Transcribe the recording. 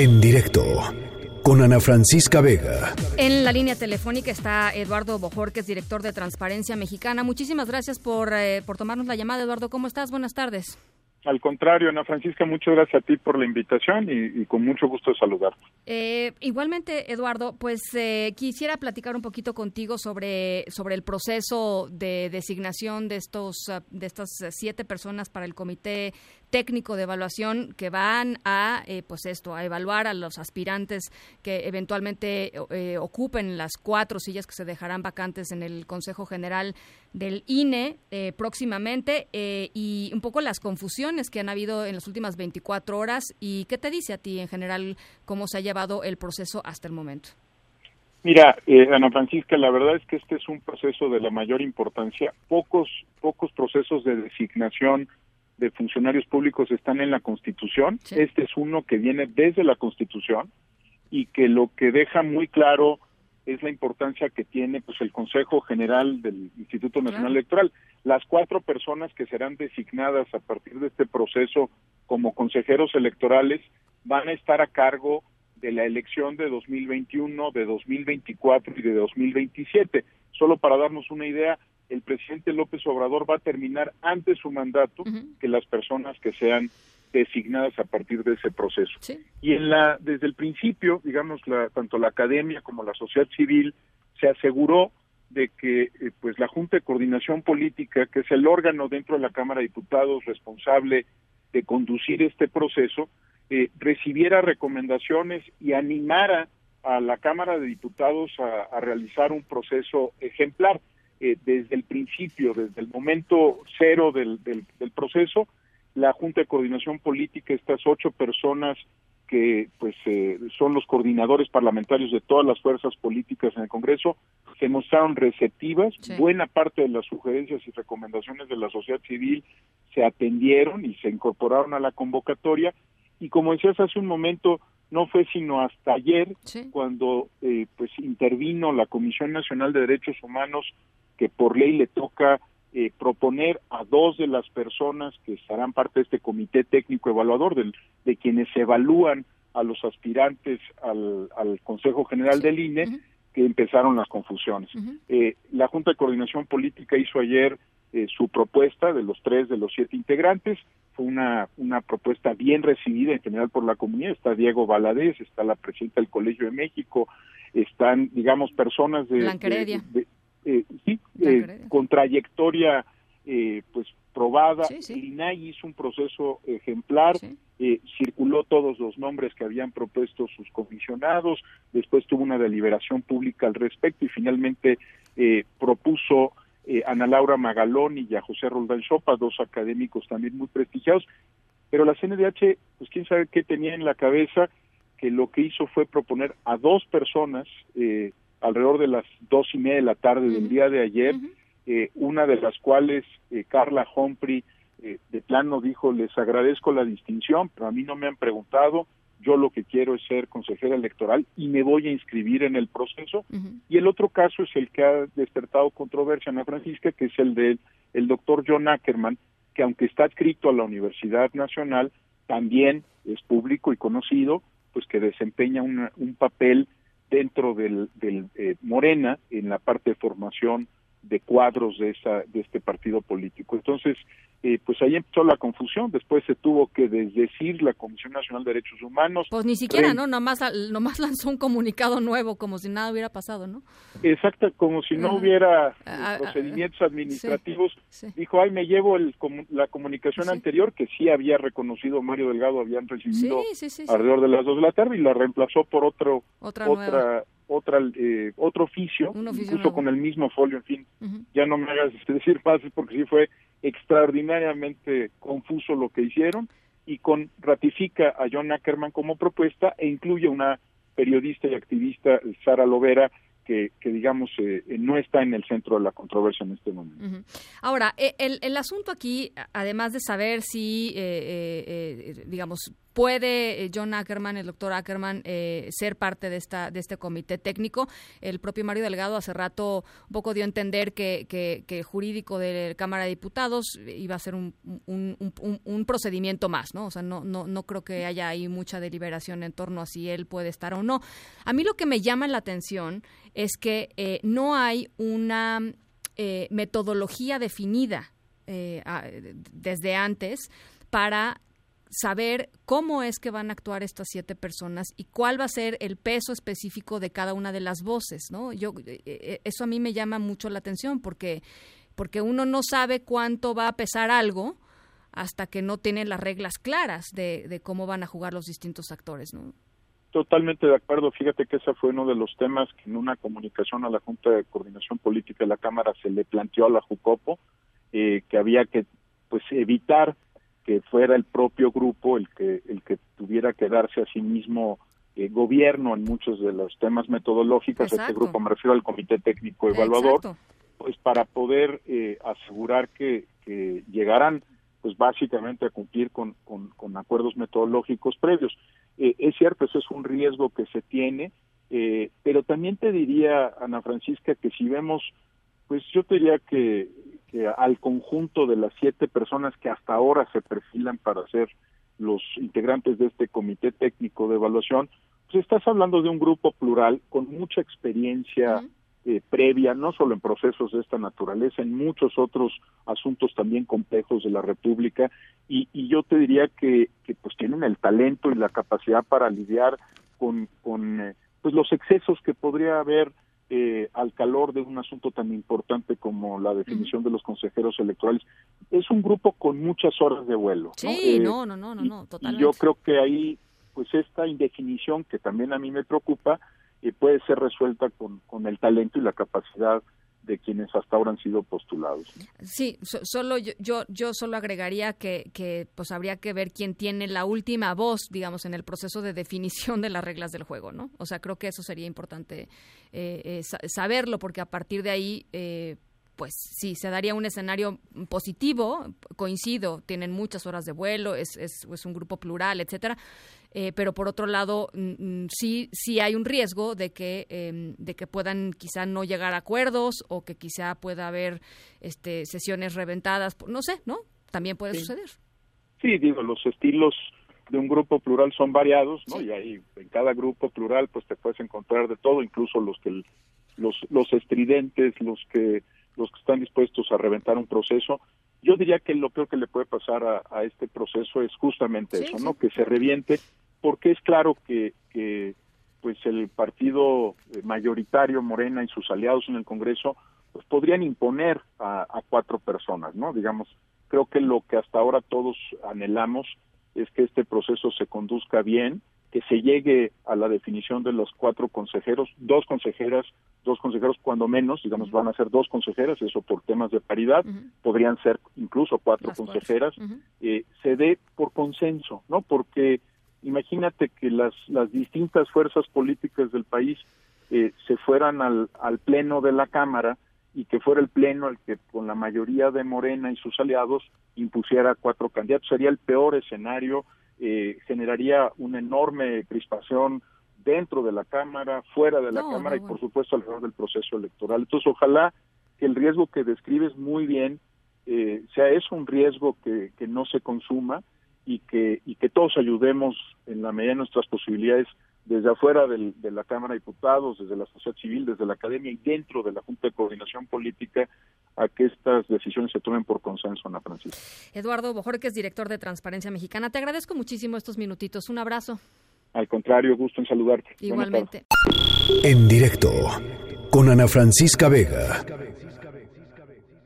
En directo con Ana Francisca Vega. En la línea telefónica está Eduardo Bojorquez, director de Transparencia Mexicana. Muchísimas gracias por, eh, por tomarnos la llamada, Eduardo. ¿Cómo estás? Buenas tardes. Al contrario, Ana Francisca, muchas gracias a ti por la invitación y, con mucho gusto saludarte. Eh, igualmente, Eduardo, pues eh, quisiera platicar un poquito contigo sobre, sobre el proceso de designación de estos de estas siete personas para el comité técnico de evaluación que van a eh, pues esto a evaluar a los aspirantes que eventualmente ocupen las cuatro sillas que se dejarán vacantes en el Consejo General del INE próximamente y un poco las confusiones que han habido en las últimas 24 horas y qué te dice a ti en general cómo se ha llevado el proceso hasta el momento. Mira, eh, Ana Francisca, la verdad es que este es un proceso de la mayor importancia. Pocos, pocos procesos de designación de funcionarios públicos están en la Constitución. Este es uno que viene desde la Constitución y que lo que deja muy claro es la importancia que tiene pues el Consejo General del Instituto Nacional Electoral. Las cuatro personas que serán designadas a partir de este proceso como consejeros electorales van a estar a cargo de la elección de 2021, de 2024 y de 2027. Solo para darnos una idea, el presidente López Obrador va a terminar antes su mandato que las personas que sean designadas a partir de ese proceso. Y en la desde el principio, digamos, la, tanto la academia como la sociedad civil se aseguró de que eh, pues la Junta de Coordinación Política, que es el órgano dentro de la Cámara de Diputados responsable de conducir este proceso, eh, recibiera recomendaciones y animara a la Cámara de Diputados a, realizar un proceso ejemplar. Eh, desde el principio, desde el momento cero del, del, del proceso, la Junta de Coordinación Política, estas ocho personas que pues eh, son los coordinadores parlamentarios de todas las fuerzas políticas en el Congreso, se mostraron receptivas, buena parte de las sugerencias y recomendaciones de la sociedad civil se atendieron y se incorporaron a la convocatoria. Y como decías hace un momento, no fue sino hasta ayer cuando eh, pues intervino la Comisión Nacional de Derechos Humanos que por ley le toca eh, proponer a dos de las personas que estarán parte de este comité técnico evaluador, del, de quienes evalúan a los aspirantes al, Consejo General del INE, que empezaron las confusiones. eh, la Junta de Coordinación Política hizo ayer eh, su propuesta de los tres de los siete integrantes. Fue una, una propuesta bien recibida en general por la comunidad. Está Diego Valadez, está la presidenta del Colegio de México, están, digamos, personas de, de, sí, eh, con trayectoria eh, pues probada. El INAI hizo un proceso ejemplar, circuló todos los nombres que habían propuesto sus comisionados, después tuvo una deliberación pública al respecto y finalmente propuso a Ana Laura Magalón y a José Roldán Chopa, dos académicos también muy prestigiados, pero la CNDH, pues quién sabe qué tenía en la cabeza, que lo que hizo fue proponer a dos personas, eh, alrededor de las dos y media de la tarde del día de ayer, eh, una de las cuales eh, Carla Humphrey eh, de plano dijo, les agradezco la distinción, pero a mí no me han preguntado, yo lo que quiero es ser consejera electoral y me voy a inscribir en el proceso. Y el otro caso es el que ha despertado controversia, Ana Francisca, que es el del el doctor John Ackerman, que aunque está adscrito a la Universidad Nacional, también es público y conocido, pues que desempeña un papel dentro del, del eh, Morena en la parte de formación de cuadros de esa de este partido político. Entonces, eh, pues ahí empezó la confusión. Después se tuvo que desdecir la Comisión Nacional de Derechos Humanos. Pues ni siquiera, ¿no? Nomás, nomás lanzó un comunicado nuevo, como si nada hubiera pasado, ¿no? Exacto, como si no hubiera procedimientos administrativos. Dijo, ay, me llevo el, la comunicación anterior, que sí había reconocido Mario Delgado, habían recibido alrededor de las dos de la tarde, y la reemplazó por otro, otra, otra otra eh, otro oficio, incluso con el mismo folio, en fin, ya no me hagas decir más porque sí fue extraordinariamente confuso lo que hicieron. Y con ratifica a John Ackerman como propuesta e incluye una periodista y activista Sara Lovera que, digamos, eh, no está en el centro de la controversia en este momento. Ahora, e, el, el, asunto aquí, además de saber si, eh, eh, digamos, puede eh, John Ackerman, el doctor Ackerman, eh, ser parte de esta de este comité técnico. El propio Mario Delgado hace rato un poco dio a entender que, que, jurídico de la Cámara de Diputados iba a ser un, un, procedimiento más, ¿no? O sea, no, no, no creo que haya ahí mucha deliberación en torno a si él puede estar o no. A mí lo que me llama la atención es que eh, no hay una metodología definida desde antes para saber cómo es que van a actuar estas siete personas y cuál va a ser el peso específico de cada una de las voces, ¿no? Yo eh, eh, eso a mí me llama mucho la atención porque porque uno no sabe cuánto va a pesar algo hasta que no tiene las reglas claras de, cómo van a jugar los distintos actores, ¿no? Totalmente de acuerdo. Fíjate que ese fue uno de los temas que en una comunicación a la Junta de Coordinación Política de la Cámara se le planteó a la JUCOPO, eh, que había que pues evitar que fuera el propio grupo el que el que tuviera que darse a sí mismo eh, gobierno en muchos de los temas metodológicos. Este grupo me refiero al comité técnico evaluador pues para poder eh, asegurar que, que llegaran pues básicamente a cumplir con, con, acuerdos metodológicos previos. Eh, es cierto eso es un riesgo que se tiene pero también te diría Ana Francisca que si vemos pues yo te diría que al conjunto de las siete personas que hasta ahora se perfilan para ser los integrantes de este comité técnico de evaluación, pues estás hablando de un grupo plural con mucha experiencia eh, previa, no solo en procesos de esta naturaleza, en muchos otros asuntos también complejos de la República, y, yo te diría que, que, pues tienen el talento y la capacidad para lidiar con, con eh, pues los excesos que podría haber eh, al calor de un asunto tan importante como la definición de los consejeros electorales. Es un grupo con muchas horas de vuelo. Sí, no, no, no, no, no, totalmente. yo creo que ahí, pues esta indefinición que también a mí me preocupa, eh, puede ser resuelta con, con el talento y la capacidad de quienes hasta ahora han sido postulados. Sí, solo yo, yo, yo solo agregaría que, que pues habría que ver quién tiene la última voz, digamos, en el proceso de definición de las reglas del juego, ¿no? O sea, creo que eso sería importante eh, eh, saberlo, porque a partir de ahí eh, pues sí, se daría un escenario positivo, coincido, tienen muchas horas de vuelo, es, es, es un grupo plural, etcétera, eh, pero por otro lado mm, mm, sí sí hay un riesgo de que em, de que puedan quizá no llegar a acuerdos o que quizá pueda haber este sesiones reventadas, no sé, ¿no? También puede suceder. Sí, digo, los estilos de un grupo plural son variados, ¿no? Y ahí en cada grupo plural pues te puedes encontrar de todo, incluso los que los los estridentes, los que los que están dispuestos a reventar un proceso. Yo diría que lo peor que le puede pasar a, este proceso es justamente eso, ¿no? Que se reviente, porque es claro que, que pues el partido mayoritario Morena y sus aliados en el Congreso pues podrían imponer a, a cuatro personas, ¿no? Digamos, creo que lo que hasta ahora todos anhelamos es que este proceso se conduzca bien, que se llegue a la definición de los cuatro consejeros, dos consejeras, dos consejeros cuando menos, digamos, van a ser dos consejeras, eso por temas de paridad, podrían ser incluso cuatro consejeras, eh, se dé por consenso, ¿no? Porque imagínate que las, las distintas fuerzas políticas del país eh, se fueran al, al pleno de la Cámara y que fuera el pleno el que con la mayoría de Morena y sus aliados impusiera cuatro candidatos. Sería el peor escenario eh, generaría una enorme crispación dentro de la Cámara, fuera de la Cámara y por supuesto alrededor del proceso electoral. Entonces, ojalá que el riesgo que describes muy bien eh, sea eso un riesgo que, que no se consuma y que, y que todos ayudemos en la medida de nuestras posibilidades desde afuera del, de la Cámara de Diputados, desde la sociedad civil, desde la academia y dentro de la Junta de Coordinación Política decisiones se tomen por consenso, Ana Francisca. Eduardo Bojorquez, director de Transparencia Mexicana, te agradezco muchísimo estos minutitos. Un abrazo. Al contrario, gusto en saludarte. Igualmente. En directo con Ana Francisca Vega.